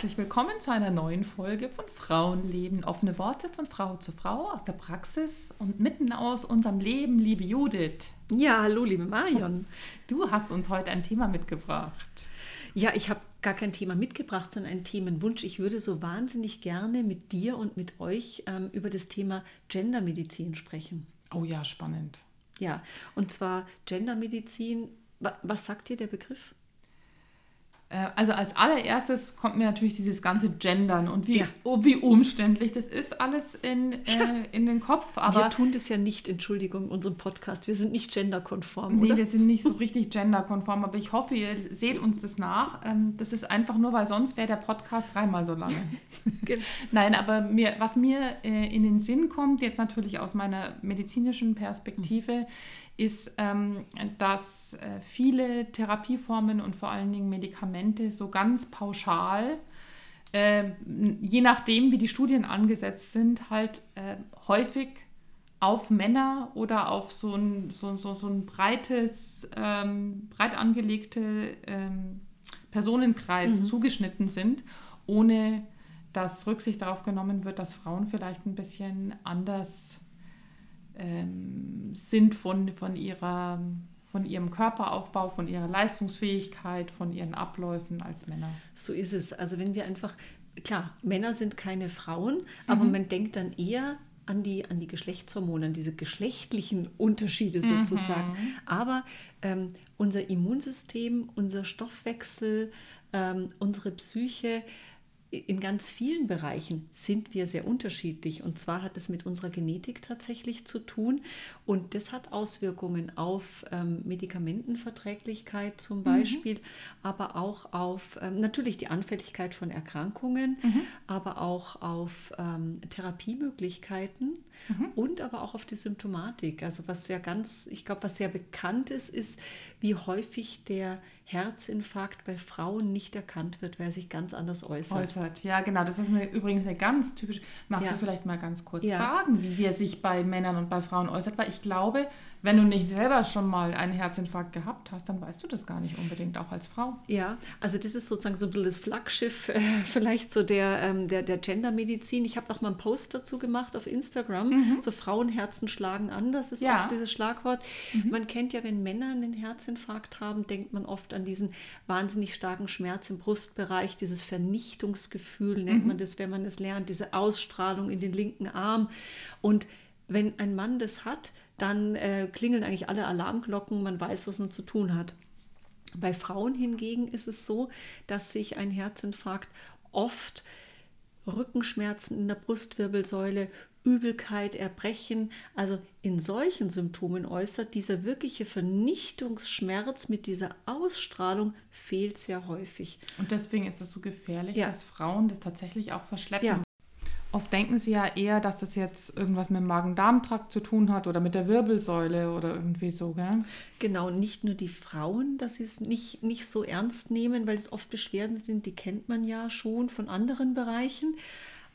Herzlich willkommen zu einer neuen Folge von Frauenleben. Offene Worte von Frau zu Frau aus der Praxis und mitten aus unserem Leben, liebe Judith. Ja, hallo, liebe Marion. Du hast uns heute ein Thema mitgebracht. Ja, ich habe gar kein Thema mitgebracht, sondern einen Themenwunsch. Ich würde so wahnsinnig gerne mit dir und mit euch ähm, über das Thema Gendermedizin sprechen. Oh ja, spannend. Ja, und zwar Gendermedizin. Was sagt dir der Begriff? Äh, also als allererstes kommt mir natürlich dieses ganze Gendern und wie, ja. oh, wie umständlich das ist alles in, äh, in den Kopf. Aber wir tun das ja nicht, Entschuldigung, in unserem Podcast. Wir sind nicht genderkonform. Nee, oder? wir sind nicht so richtig genderkonform, aber ich hoffe, ihr seht uns das nach. Ähm, das ist einfach nur, weil sonst wäre der Podcast dreimal so lange. genau. Nein, aber mir, was mir äh, in den Sinn kommt, jetzt natürlich aus meiner medizinischen Perspektive, ist, ähm, dass äh, viele Therapieformen und vor allen Dingen Medikamente so ganz pauschal, äh, je nachdem, wie die Studien angesetzt sind, halt äh, häufig auf Männer oder auf so ein, so, so, so ein breites, ähm, breit angelegte ähm, Personenkreis mhm. zugeschnitten sind, ohne dass Rücksicht darauf genommen wird, dass Frauen vielleicht ein bisschen anders ähm, sind von, von, ihrer, von ihrem Körperaufbau, von ihrer Leistungsfähigkeit, von ihren Abläufen als Männer. So ist es. Also wenn wir einfach, klar, Männer sind keine Frauen, mhm. aber man denkt dann eher an die, an die Geschlechtshormone, an diese geschlechtlichen Unterschiede mhm. sozusagen. Mhm. Aber ähm, unser Immunsystem, unser Stoffwechsel, ähm, unsere Psyche, in ganz vielen Bereichen sind wir sehr unterschiedlich. Und zwar hat es mit unserer Genetik tatsächlich zu tun. Und das hat Auswirkungen auf ähm, Medikamentenverträglichkeit zum mhm. Beispiel, mhm. aber auch auf ähm, natürlich die Anfälligkeit von Erkrankungen, mhm. aber auch auf ähm, Therapiemöglichkeiten mhm. und aber auch auf die Symptomatik. Also was sehr ganz, ich glaube, was sehr bekannt ist, ist, wie häufig der Herzinfarkt bei Frauen nicht erkannt wird, weil er sich ganz anders äußert. Äußert, ja, genau. Das ist eine, übrigens eine ganz typische. Magst ja. du vielleicht mal ganz kurz ja. sagen, wie er sich bei Männern und bei Frauen äußert? Weil ich glaube, wenn du nicht selber schon mal einen Herzinfarkt gehabt hast, dann weißt du das gar nicht unbedingt, auch als Frau. Ja, also das ist sozusagen so ein bisschen das Flaggschiff äh, vielleicht so der, ähm, der, der Gendermedizin. Ich habe auch mal einen Post dazu gemacht auf Instagram. Mhm. So Frauenherzen schlagen an, das ist ja. oft dieses Schlagwort. Mhm. Man kennt ja, wenn Männer einen Herzinfarkt haben, denkt man oft an diesen wahnsinnig starken Schmerz im Brustbereich, dieses Vernichtungsgefühl nennt mhm. man das, wenn man es lernt, diese Ausstrahlung in den linken Arm. Und wenn ein Mann das hat, dann äh, klingeln eigentlich alle Alarmglocken, man weiß, was man zu tun hat. Bei Frauen hingegen ist es so, dass sich ein Herzinfarkt oft Rückenschmerzen in der Brustwirbelsäule, Übelkeit, Erbrechen, also in solchen Symptomen äußert, dieser wirkliche Vernichtungsschmerz mit dieser Ausstrahlung fehlt sehr häufig. Und deswegen ist es so gefährlich, ja. dass Frauen das tatsächlich auch verschleppen. Ja. Oft denken sie ja eher, dass das jetzt irgendwas mit dem Magen-Darm-Trakt zu tun hat oder mit der Wirbelsäule oder irgendwie so, gell? Genau, nicht nur die Frauen, dass sie es nicht, nicht so ernst nehmen, weil es oft Beschwerden sind, die kennt man ja schon von anderen Bereichen.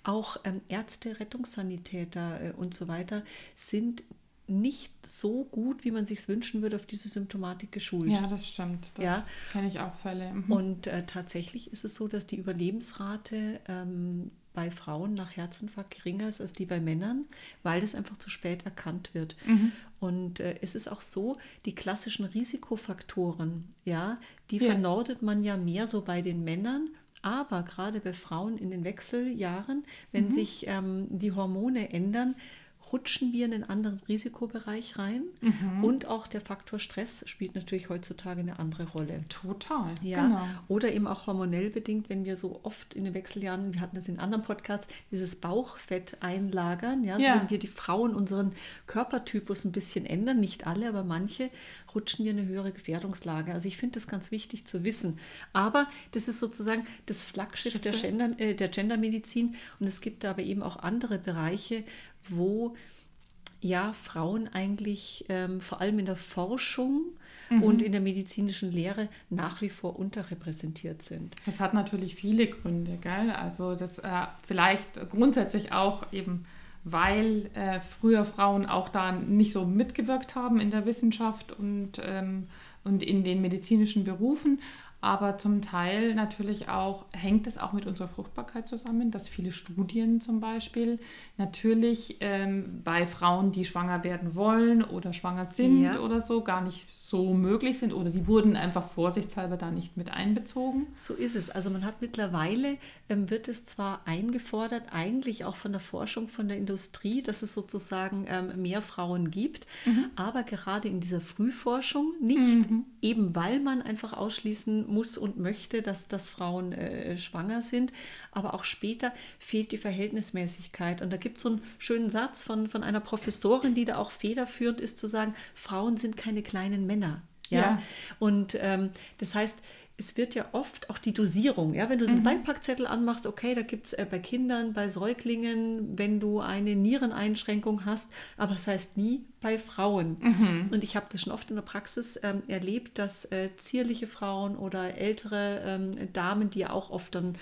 Auch ähm, Ärzte, Rettungssanitäter äh, und so weiter sind nicht so gut, wie man sich wünschen würde, auf diese Symptomatik geschult. Ja, das stimmt. Das ja. kenne ich auch Fälle. Mhm. Und äh, tatsächlich ist es so, dass die Überlebensrate ähm, bei Frauen nach Herzinfarkt geringer ist als die bei Männern, weil das einfach zu spät erkannt wird. Mhm. Und äh, es ist auch so, die klassischen Risikofaktoren, ja, die ja. vernordet man ja mehr so bei den Männern aber gerade bei Frauen in den Wechseljahren, wenn mhm. sich ähm, die Hormone ändern, rutschen wir in einen anderen Risikobereich rein. Mhm. Und auch der Faktor Stress spielt natürlich heutzutage eine andere Rolle. Total. Ja. Genau. Oder eben auch hormonell bedingt, wenn wir so oft in den Wechseljahren, wir hatten das in anderen Podcasts, dieses Bauchfett einlagern. Ja, ja. wenn wir die Frauen unseren Körpertypus ein bisschen ändern, nicht alle, aber manche, rutschen wir in eine höhere Gefährdungslage. Also ich finde das ganz wichtig zu wissen. Aber das ist sozusagen das Flaggschiff der, Gender, äh, der Gendermedizin. Und es gibt aber eben auch andere Bereiche, wo ja Frauen eigentlich ähm, vor allem in der Forschung mhm. und in der medizinischen Lehre nach wie vor unterrepräsentiert sind. Das hat natürlich viele Gründe, gell? Also das äh, vielleicht grundsätzlich auch eben, weil äh, früher Frauen auch da nicht so mitgewirkt haben in der Wissenschaft und ähm, und in den medizinischen Berufen. Aber zum Teil natürlich auch hängt es auch mit unserer Fruchtbarkeit zusammen, dass viele Studien zum Beispiel natürlich ähm, bei Frauen, die schwanger werden wollen oder schwanger sind ja. oder so, gar nicht so möglich sind oder die wurden einfach vorsichtshalber da nicht mit einbezogen. So ist es. Also man hat mittlerweile, ähm, wird es zwar eingefordert, eigentlich auch von der Forschung, von der Industrie, dass es sozusagen ähm, mehr Frauen gibt, mhm. aber gerade in dieser Frühforschung nicht, mhm. eben weil man einfach ausschließen muss und möchte, dass, dass Frauen äh, schwanger sind, aber auch später fehlt die Verhältnismäßigkeit. Und da gibt es so einen schönen Satz von, von einer Professorin, die da auch federführend ist, zu sagen, Frauen sind keine kleinen Männer. Männer. Ja. ja. Und ähm, das heißt, es wird ja oft auch die Dosierung, ja, wenn du so einen mhm. Beipackzettel anmachst, okay, da gibt es äh, bei Kindern, bei Säuglingen, wenn du eine Niereneinschränkung hast, aber das heißt nie bei Frauen. Mhm. Und ich habe das schon oft in der Praxis ähm, erlebt, dass äh, zierliche Frauen oder ältere ähm, Damen, die ja auch oft dann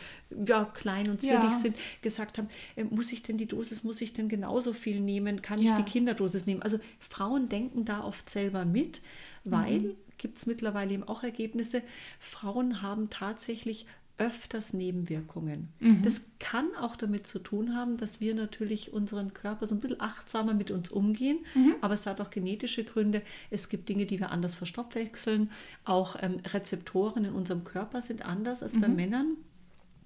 ja, klein und zierlich ja. sind, gesagt haben, äh, muss ich denn die Dosis, muss ich denn genauso viel nehmen, kann ja. ich die Kinderdosis nehmen? Also Frauen denken da oft selber mit weil, mhm. Gibt es mittlerweile eben auch Ergebnisse, Frauen haben tatsächlich öfters Nebenwirkungen. Mhm. Das kann auch damit zu tun haben, dass wir natürlich unseren Körper so ein bisschen achtsamer mit uns umgehen, mhm. aber es hat auch genetische Gründe. Es gibt Dinge, die wir anders verstoffwechseln. Auch ähm, Rezeptoren in unserem Körper sind anders als mhm. bei Männern.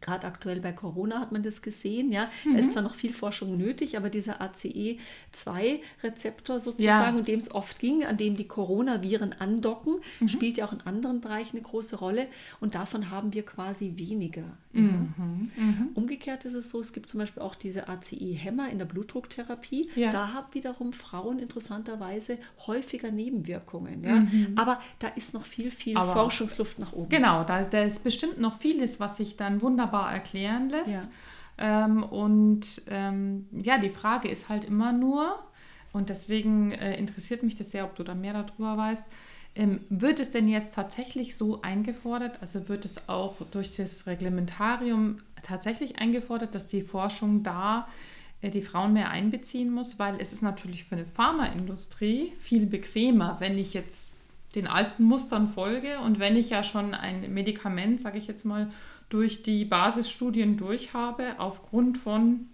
Gerade aktuell bei Corona hat man das gesehen, ja. Mhm. Da ist zwar noch viel Forschung nötig, aber dieser ACE2-Rezeptor sozusagen, ja. um dem es oft ging, an dem die Coronaviren andocken, mhm. spielt ja auch in anderen Bereichen eine große Rolle und davon haben wir quasi weniger. Mhm. mhm. Umgekehrt ist es so, es gibt zum Beispiel auch diese ACE-Hämmer in der Blutdrucktherapie. Ja. Da haben wiederum Frauen interessanterweise häufiger Nebenwirkungen. Ja? Mhm. Aber da ist noch viel, viel aber Forschungsluft nach oben. Genau, da, da ist bestimmt noch vieles, was sich dann wunderbar wunderbar erklären lässt. Ja. Ähm, und ähm, ja, die Frage ist halt immer nur, und deswegen äh, interessiert mich das sehr, ob du da mehr darüber weißt, ähm, wird es denn jetzt tatsächlich so eingefordert, also wird es auch durch das Reglementarium tatsächlich eingefordert, dass die Forschung da äh, die Frauen mehr einbeziehen muss, weil es ist natürlich für eine Pharmaindustrie viel bequemer, wenn ich jetzt den alten Mustern folge und wenn ich ja schon ein Medikament, sage ich jetzt mal, durch die Basisstudien durch habe, aufgrund von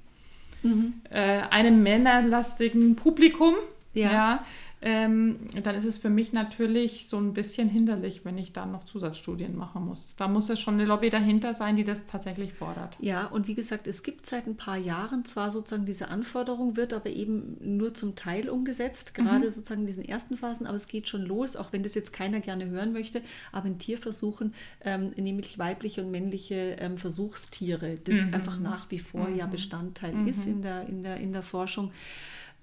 mhm. äh, einem männerlastigen Publikum, ja. ja ähm, dann ist es für mich natürlich so ein bisschen hinderlich, wenn ich dann noch Zusatzstudien machen muss. Da muss es schon eine Lobby dahinter sein, die das tatsächlich fordert. Ja, und wie gesagt, es gibt seit ein paar Jahren zwar sozusagen diese Anforderung, wird aber eben nur zum Teil umgesetzt, mhm. gerade mhm. sozusagen in diesen ersten Phasen, aber es geht schon los, auch wenn das jetzt keiner gerne hören möchte, aber in Tierversuchen, ähm, nämlich weibliche und männliche ähm, Versuchstiere, das mhm. einfach nach wie vor mhm. ja Bestandteil ist mhm. in der, in, der, in der Forschung.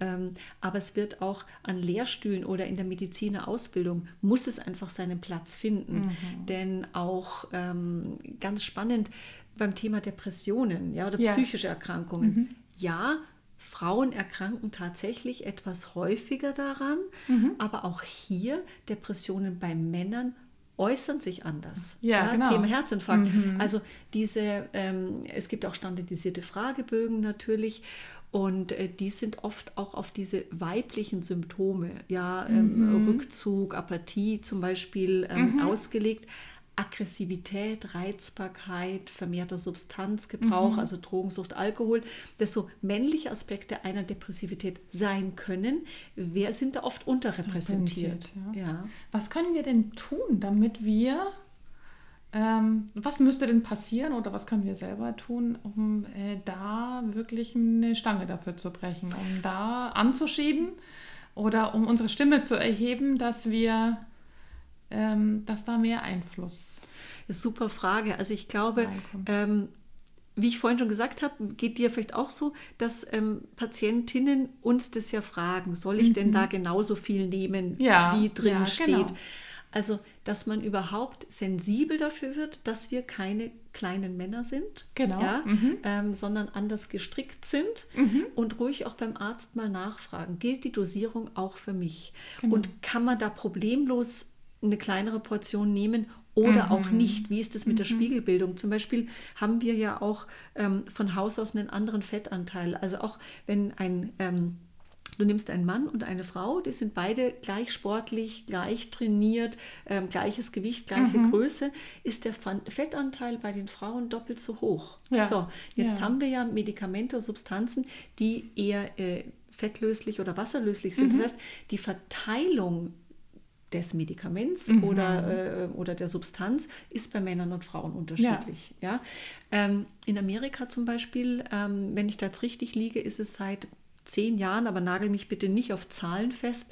Ähm, aber es wird auch an Lehrstühlen oder in der Medizinerausbildung muss es einfach seinen Platz finden. Mhm. Denn auch ähm, ganz spannend beim Thema Depressionen ja, oder ja. psychische Erkrankungen. Mhm. Ja, Frauen erkranken tatsächlich etwas häufiger daran, mhm. aber auch hier Depressionen bei Männern äußern sich anders. Ja, ja genau. Thema Herzinfarkt. Mhm. Also diese, ähm, es gibt auch standardisierte Fragebögen natürlich und äh, die sind oft auch auf diese weiblichen Symptome, ja, ähm, mhm. Rückzug, Apathie zum Beispiel ähm, mhm. ausgelegt. Aggressivität, Reizbarkeit, vermehrter Substanzgebrauch, mhm. also Drogensucht, Alkohol, dass so männliche Aspekte einer Depressivität sein können, wer sind da oft unterrepräsentiert. Ja. ja. Was können wir denn tun, damit wir ähm, was müsste denn passieren oder was können wir selber tun, um äh, da wirklich eine Stange dafür zu brechen, um da anzuschieben oder um unsere Stimme zu erheben, dass wir, ähm, dass da mehr Einfluss. Super Frage. Also ich glaube, ähm, wie ich vorhin schon gesagt habe, geht dir vielleicht auch so, dass ähm, Patientinnen uns das ja fragen, soll ich mhm. denn da genauso viel nehmen, ja, wie drin ja, steht? Genau. Also, dass man überhaupt sensibel dafür wird, dass wir keine kleinen Männer sind, genau. ja, mhm. ähm, sondern anders gestrickt sind mhm. und ruhig auch beim Arzt mal nachfragen, gilt die Dosierung auch für mich? Genau. Und kann man da problemlos eine kleinere Portion nehmen oder mhm. auch nicht. Wie ist es mit der mhm. Spiegelbildung? Zum Beispiel haben wir ja auch ähm, von Haus aus einen anderen Fettanteil. Also auch wenn ein ähm, Du nimmst einen Mann und eine Frau, die sind beide gleich sportlich, gleich trainiert, ähm, gleiches Gewicht, gleiche mhm. Größe, ist der Fettanteil bei den Frauen doppelt so hoch. Ja. So, jetzt ja. haben wir ja Medikamente, Substanzen, die eher äh, fettlöslich oder wasserlöslich sind. Mhm. Das heißt, die Verteilung des Medikaments mhm. oder, äh, oder der Substanz ist bei Männern und Frauen unterschiedlich. Ja. ja? Ähm, in Amerika zum Beispiel, ähm, wenn ich da jetzt richtig liege, ist es seit zehn Jahren, aber nagel mich bitte nicht auf Zahlen fest,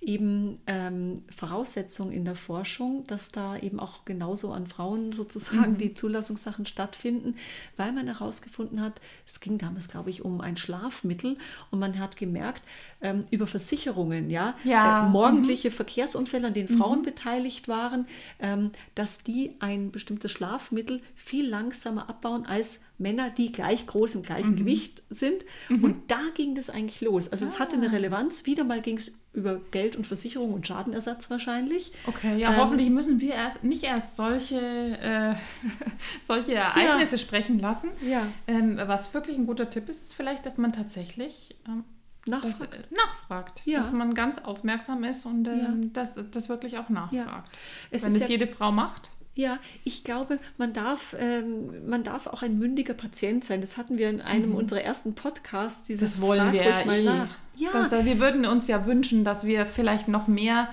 eben ähm, Voraussetzung in der Forschung, dass da eben auch genauso an Frauen sozusagen mhm. die Zulassungssachen stattfinden, weil man herausgefunden hat, es ging damals, glaube ich, um ein Schlafmittel und man hat gemerkt, ähm, über Versicherungen, ja, ja. Äh, morgendliche mhm. Verkehrsunfälle, an denen Frauen mhm. beteiligt waren, ähm, dass die ein bestimmtes Schlafmittel viel langsamer abbauen als Männer, die gleich groß im gleichen mhm. Gewicht sind. Mhm. Und da ging das eigentlich los. Also es ah. hatte eine Relevanz. Wieder mal ging es über Geld und Versicherung und Schadenersatz wahrscheinlich. Okay, ja, ähm, hoffentlich müssen wir erst nicht erst solche, äh, solche Ereignisse ja. sprechen lassen. Ja. Ähm, was wirklich ein guter Tipp ist, ist vielleicht, dass man tatsächlich ähm, nachfragt. Das, äh, nachfragt. Ja. Dass man ganz aufmerksam ist und ähm, das, das wirklich auch nachfragt. Es Wenn es jede Frau macht. Ja, ich glaube, man darf, ähm, man darf auch ein mündiger Patient sein. Das hatten wir in einem mhm. unserer ersten Podcasts. Dieses das wollen wir ja mal eh. nach. Ja. Das, wir würden uns ja wünschen, dass wir vielleicht noch mehr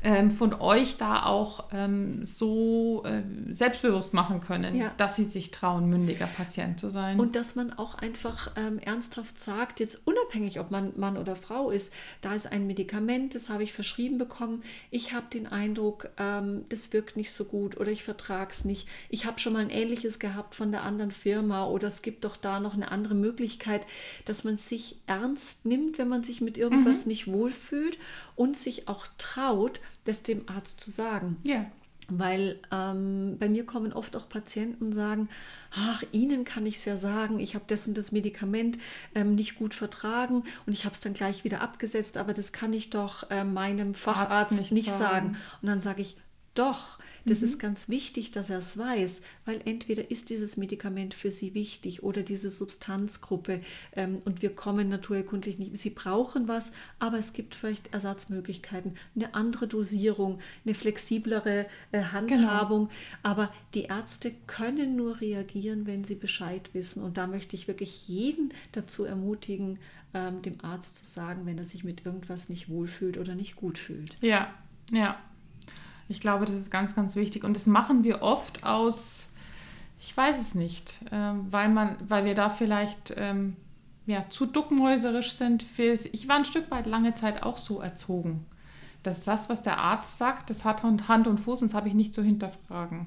ähm, von euch da auch ähm, so äh, selbstbewusst machen können, ja. dass sie sich trauen, mündiger Patient zu sein. Und dass man auch einfach ähm, ernsthaft sagt, jetzt unabhängig, ob man Mann oder Frau ist, da ist ein Medikament, das habe ich verschrieben bekommen, ich habe den Eindruck, ähm, das wirkt nicht so gut oder ich vertrage es nicht. Ich habe schon mal ein ähnliches gehabt von der anderen Firma oder es gibt doch da noch eine andere Möglichkeit, dass man sich ernst nimmt, wenn man sich mit irgendwas mhm. nicht wohlfühlt und sich auch traut, das dem Arzt zu sagen. Ja. Weil ähm, bei mir kommen oft auch Patienten und sagen, ach, Ihnen kann ich es ja sagen, ich habe das und das Medikament ähm, nicht gut vertragen und ich habe es dann gleich wieder abgesetzt, aber das kann ich doch äh, meinem Facharzt nicht, nicht sagen. sagen. Und dann sage ich, doch, das mhm. ist ganz wichtig, dass er es weiß, weil entweder ist dieses Medikament für Sie wichtig oder diese Substanzgruppe ähm, und wir kommen naturerkundlich nicht. Sie brauchen was, aber es gibt vielleicht Ersatzmöglichkeiten, eine andere Dosierung, eine flexiblere äh, Handhabung. Genau. Aber die Ärzte können nur reagieren, wenn sie Bescheid wissen. Und da möchte ich wirklich jeden dazu ermutigen, ähm, dem Arzt zu sagen, wenn er sich mit irgendwas nicht wohlfühlt oder nicht gut fühlt. Ja, ja. Ich glaube, das ist ganz, ganz wichtig. Und das machen wir oft aus, ich weiß es nicht, äh, weil, man, weil wir da vielleicht ähm, ja, zu duckenhäuserisch sind. Ich war ein Stück weit lange Zeit auch so erzogen. Dass das, was der Arzt sagt, das hat Hand und Fuß und das habe ich nicht zu hinterfragen.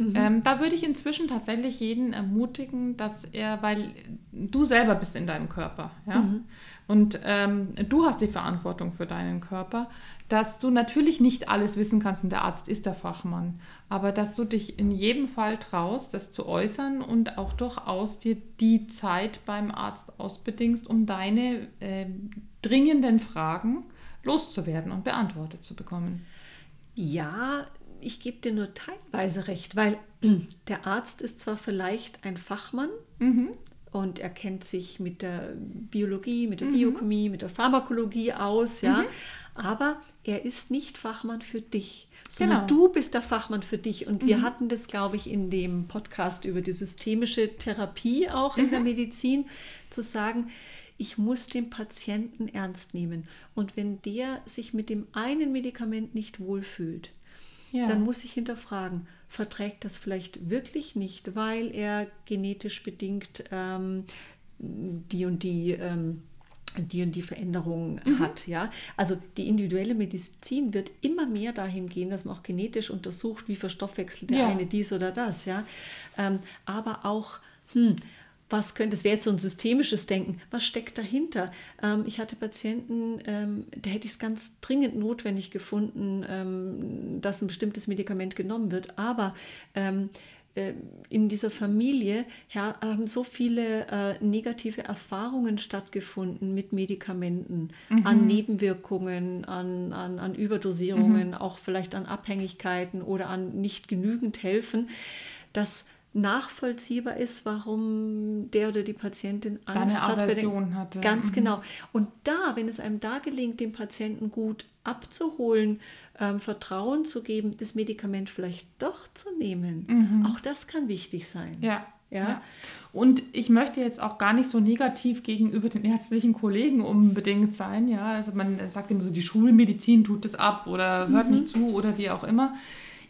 Mhm. Ähm, da würde ich inzwischen tatsächlich jeden ermutigen, dass er, weil du selber bist in deinem Körper, ja, mhm. und ähm, du hast die Verantwortung für deinen Körper, dass du natürlich nicht alles wissen kannst und der Arzt ist der Fachmann, aber dass du dich in jedem Fall traust, das zu äußern und auch durchaus dir die Zeit beim Arzt ausbedingst, um deine äh, dringenden Fragen loszuwerden und beantwortet zu bekommen. Ja, ich gebe dir nur teilweise recht, weil der Arzt ist zwar vielleicht ein Fachmann mhm. und er kennt sich mit der Biologie, mit der mhm. Biochemie, mit der Pharmakologie aus, ja, mhm. aber er ist nicht Fachmann für dich, sondern genau. du bist der Fachmann für dich. Und wir mhm. hatten das, glaube ich, in dem Podcast über die systemische Therapie auch in der mhm. Medizin, zu sagen, ich muss den Patienten ernst nehmen. Und wenn der sich mit dem einen Medikament nicht wohlfühlt, ja. dann muss ich hinterfragen, verträgt das vielleicht wirklich nicht, weil er genetisch bedingt ähm, die und die ähm, die und die Veränderung mhm. hat. Ja? Also die individuelle Medizin wird immer mehr dahin gehen, dass man auch genetisch untersucht, wie verstoffwechselt der ja. eine dies oder das. Ja? Ähm, aber auch, hm, was könnte, das wäre jetzt so ein systemisches Denken, was steckt dahinter? Ähm, ich hatte Patienten, ähm, da hätte ich es ganz dringend notwendig gefunden, ähm, dass ein bestimmtes Medikament genommen wird, aber ähm, äh, in dieser Familie haben so viele äh, negative Erfahrungen stattgefunden mit Medikamenten, mhm. an Nebenwirkungen, an, an, an Überdosierungen, mhm. auch vielleicht an Abhängigkeiten oder an nicht genügend helfen, dass nachvollziehbar ist, warum der oder die Patientin Angst Deine hat. Aversion hatte. Ganz Mhm. genau. Und da, wenn es einem da gelingt, den Patienten gut abzuholen, ähm, Vertrauen zu geben, das Medikament vielleicht doch zu nehmen, auch das kann wichtig sein. Mhm. Ja. Ja. ja. Und ich möchte jetzt auch gar nicht so negativ gegenüber den ärztlichen Kollegen unbedingt sein. Ja, also man sagt immer so, die Schulmedizin tut es ab oder hört nicht zu oder wie auch immer.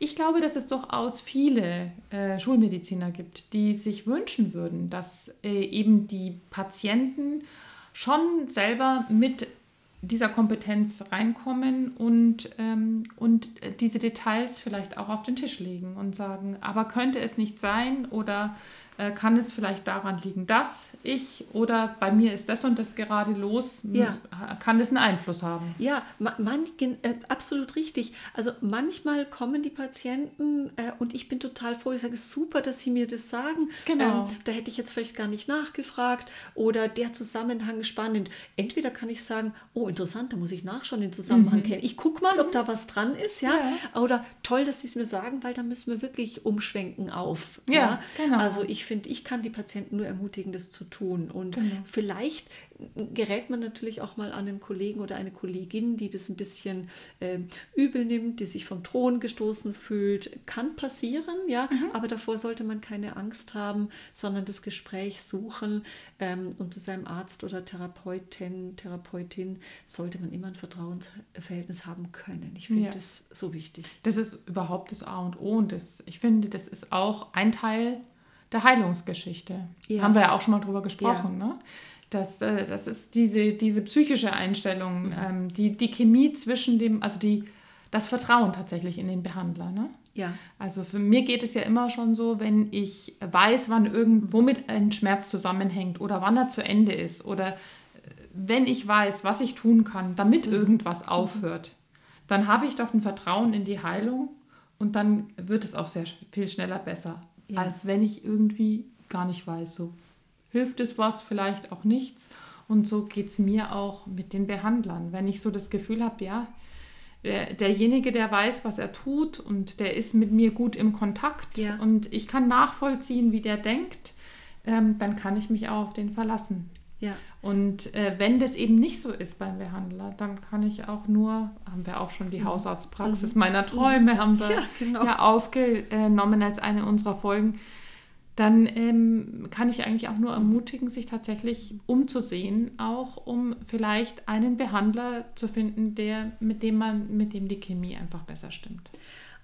Ich glaube, dass es durchaus viele äh, Schulmediziner gibt, die sich wünschen würden, dass äh, eben die Patienten schon selber mit dieser Kompetenz reinkommen und, ähm, und diese Details vielleicht auch auf den Tisch legen und sagen, aber könnte es nicht sein oder äh, kann es vielleicht daran liegen, dass ich oder bei mir ist das und das gerade los, Ja. kann das einen Einfluss haben? Ja, ma- man, äh, absolut richtig. Also manchmal kommen die Patienten äh, und ich bin total froh, ich sage, super, dass Sie mir das sagen. Genau. Ähm, da hätte ich jetzt vielleicht gar nicht nachgefragt oder der Zusammenhang spannend. Entweder kann ich sagen, oh interessant, da muss ich nachschauen, den Zusammenhang kennen. Ich gucke mal, ob da was dran ist, ja. Oder toll, dass Sie es mir sagen, weil da müssen wir wirklich umschwenken auf. Ja, genau. Also ich finde, ich kann die Patienten nur ermutigen, das zu tun. Und Genau. vielleicht gerät man natürlich auch mal an einen Kollegen oder eine Kollegin, die das ein bisschen äh, übel nimmt, die sich vom Thron gestoßen fühlt. Kann passieren, ja, Mhm. aber davor sollte man keine Angst haben, sondern das Gespräch suchen. Ähm, und zu seinem Arzt oder Therapeutin, Therapeutin sollte man immer ein Vertrauensverhältnis haben können. Ich finde Ja. das so wichtig. Das ist überhaupt das A und O und das, ich finde, das ist auch ein Teil der Heilungsgeschichte. Ja. Haben wir ja auch schon mal drüber gesprochen. Ne? Das, äh, das ist diese, diese psychische Einstellung, Mhm. ähm, die, die Chemie zwischen dem, also die, das Vertrauen tatsächlich in den Behandler. Ne? Ja. Also für mir geht es ja immer schon so, wenn ich weiß, wann irgendwo mit ein Schmerz zusammenhängt oder wann er zu Ende ist oder äh, wenn ich weiß, was ich tun kann, damit Mhm. irgendwas aufhört, dann habe ich doch ein Vertrauen in die Heilung und dann wird es auch sehr viel schneller besser, Ja. als wenn ich irgendwie gar nicht weiß, so hilft es was, vielleicht auch nichts. Und so geht es mir auch mit den Behandlern. Wenn ich so das Gefühl habe, ja, der, derjenige, der weiß, was er tut und der ist mit mir gut im Kontakt Ja. und ich kann nachvollziehen, wie der denkt, ähm, dann kann ich mich auch auf den verlassen. Ja. Und äh, wenn das eben nicht so ist beim Behandler, dann kann ich auch nur, haben wir auch schon die Hausarztpraxis meiner Träume, haben wir Mhm. Ja, genau. ja aufgenommen als eine unserer Folgen, dann ähm, kann ich eigentlich auch nur ermutigen, sich tatsächlich umzusehen, auch um vielleicht einen Behandler zu finden, der, mit dem man, mit dem die Chemie einfach besser stimmt.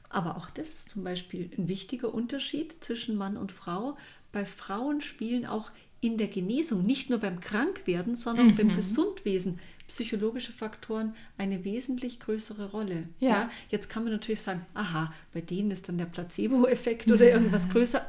Aber auch das ist zum Beispiel ein wichtiger Unterschied zwischen Mann und Frau. Bei Frauen spielen auch in der Genesung, nicht nur beim Krankwerden, sondern Mhm. beim Gesundwesen, psychologische Faktoren eine wesentlich größere Rolle. Ja. Jetzt kann man natürlich sagen, aha, bei denen ist dann der Placebo-Effekt oder irgendwas größer.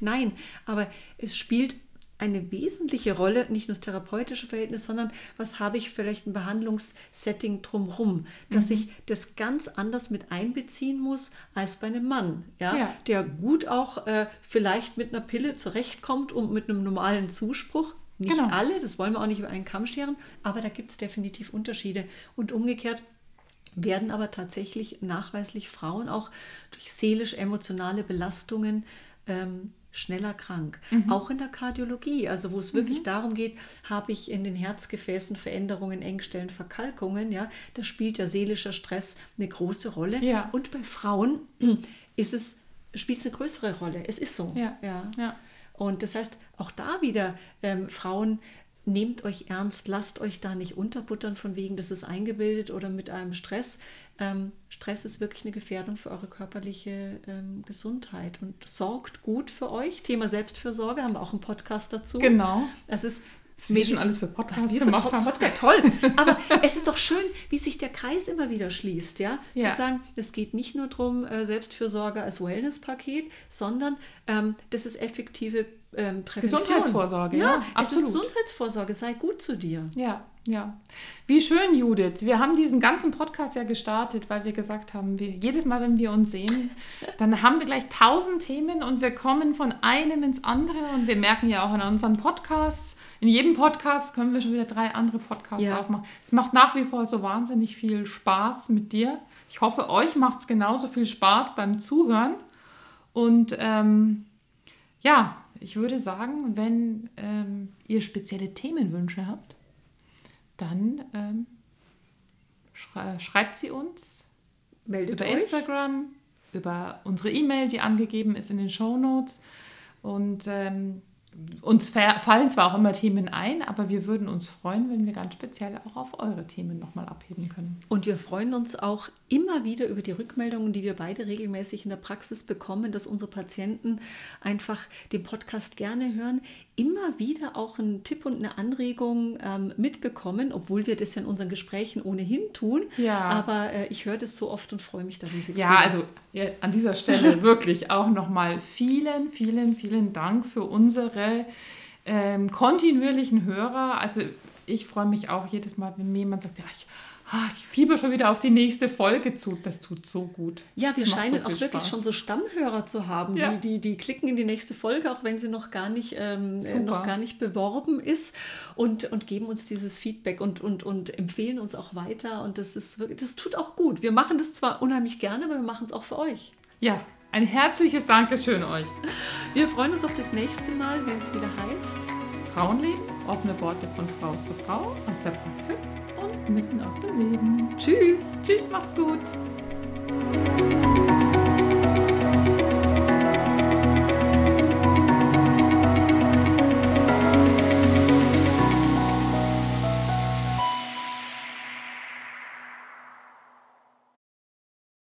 Nein, aber es spielt eine wesentliche Rolle, nicht nur das therapeutische Verhältnis, sondern was habe ich vielleicht ein Behandlungssetting drumherum, dass Mhm. ich das ganz anders mit einbeziehen muss als bei einem Mann, ja, Ja. der gut auch äh, vielleicht mit einer Pille zurechtkommt und mit einem normalen Zuspruch. Nicht Genau. alle, das wollen wir auch nicht über einen Kamm scheren, aber da gibt es definitiv Unterschiede. Und umgekehrt werden aber tatsächlich nachweislich Frauen auch durch seelisch-emotionale Belastungen ähm, schneller krank. Auch in der Kardiologie, also wo es wirklich darum geht, habe ich in den Herzgefäßen Veränderungen, Engstellen, Verkalkungen, ja, da spielt ja seelischer Stress eine große Rolle. Ja. Und bei Frauen ist es, spielt es eine größere Rolle. Es ist so. Ja. ja. Ja. Und das heißt, auch da wieder, ähm, Frauen, nehmt euch ernst, lasst euch da nicht unterbuttern von wegen, das ist eingebildet oder mit einem Stress. Ähm, Stress ist wirklich eine Gefährdung für eure körperliche ähm, Gesundheit und sorgt gut für euch. Thema Selbstfürsorge, haben wir auch einen Podcast dazu. Genau. Es ist Was wir schon alles für Podcasts gemacht Top- haben. Podcast, toll. Aber es ist doch schön, wie sich der Kreis immer wieder schließt, ja? Ja. Zu sagen, es geht nicht nur darum, äh, Selbstfürsorge als Wellness-Paket, sondern ähm, das ist effektive ähm, Prävention. Gesundheitsvorsorge, ja, ja, es ist absolut. Gesundheitsvorsorge, sei gut zu dir. Ja, ja. Wie schön, Judith. Wir haben diesen ganzen Podcast ja gestartet, weil wir gesagt haben, wir, jedes Mal, wenn wir uns sehen, dann haben wir gleich tausend Themen und wir kommen von einem ins andere und wir merken ja auch in unseren Podcasts, in jedem Podcast können wir schon wieder drei andere Podcasts Ja. aufmachen. Es macht nach wie vor so wahnsinnig viel Spaß mit dir. Ich hoffe, euch macht es genauso viel Spaß beim Zuhören und ähm, ja, ich würde sagen, wenn ähm, ihr spezielle Themenwünsche habt, dann ähm, schrei schreibt sie uns Meldet über euch. Instagram, über unsere E-Mail, die angegeben ist in den Show Notes. Und ähm, uns fallen zwar auch immer Themen ein, aber wir würden uns freuen, wenn wir ganz speziell auch auf eure Themen nochmal abheben können. Und wir freuen uns auch immer wieder über die Rückmeldungen, die wir beide regelmäßig in der Praxis bekommen, dass unsere Patienten einfach den Podcast gerne hören, immer wieder auch einen Tipp und eine Anregung ähm, mitbekommen, obwohl wir das ja in unseren Gesprächen ohnehin tun. Ja. Aber äh, ich höre das so oft und freue mich da riesig. Ja, also ja, an dieser Stelle wirklich auch nochmal vielen, vielen, vielen Dank für unsere ähm, kontinuierlichen Hörer. Also ich freue mich auch jedes Mal, wenn mir jemand sagt, ja, ich Ah, ich fieber schon wieder auf die nächste Folge zu. Das tut so gut. Ja, wir scheinen so auch wirklich Spaß. schon so Stammhörer zu haben. Ja. Die, die, die klicken in die nächste Folge, auch wenn sie noch gar nicht, ähm, äh, noch gar nicht beworben ist und, und geben uns dieses Feedback und, und, und empfehlen uns auch weiter. Und das ist wirklich, das tut auch gut. Wir machen das zwar unheimlich gerne, aber wir machen es auch für euch. Ja, ein herzliches Dankeschön euch. Wir freuen uns auf das nächste Mal, wenn es wieder heißt Frauenleben, offene Worte von Frau zu Frau aus der Praxis und mitten aus dem Leben. Tschüss. Tschüss, macht's gut.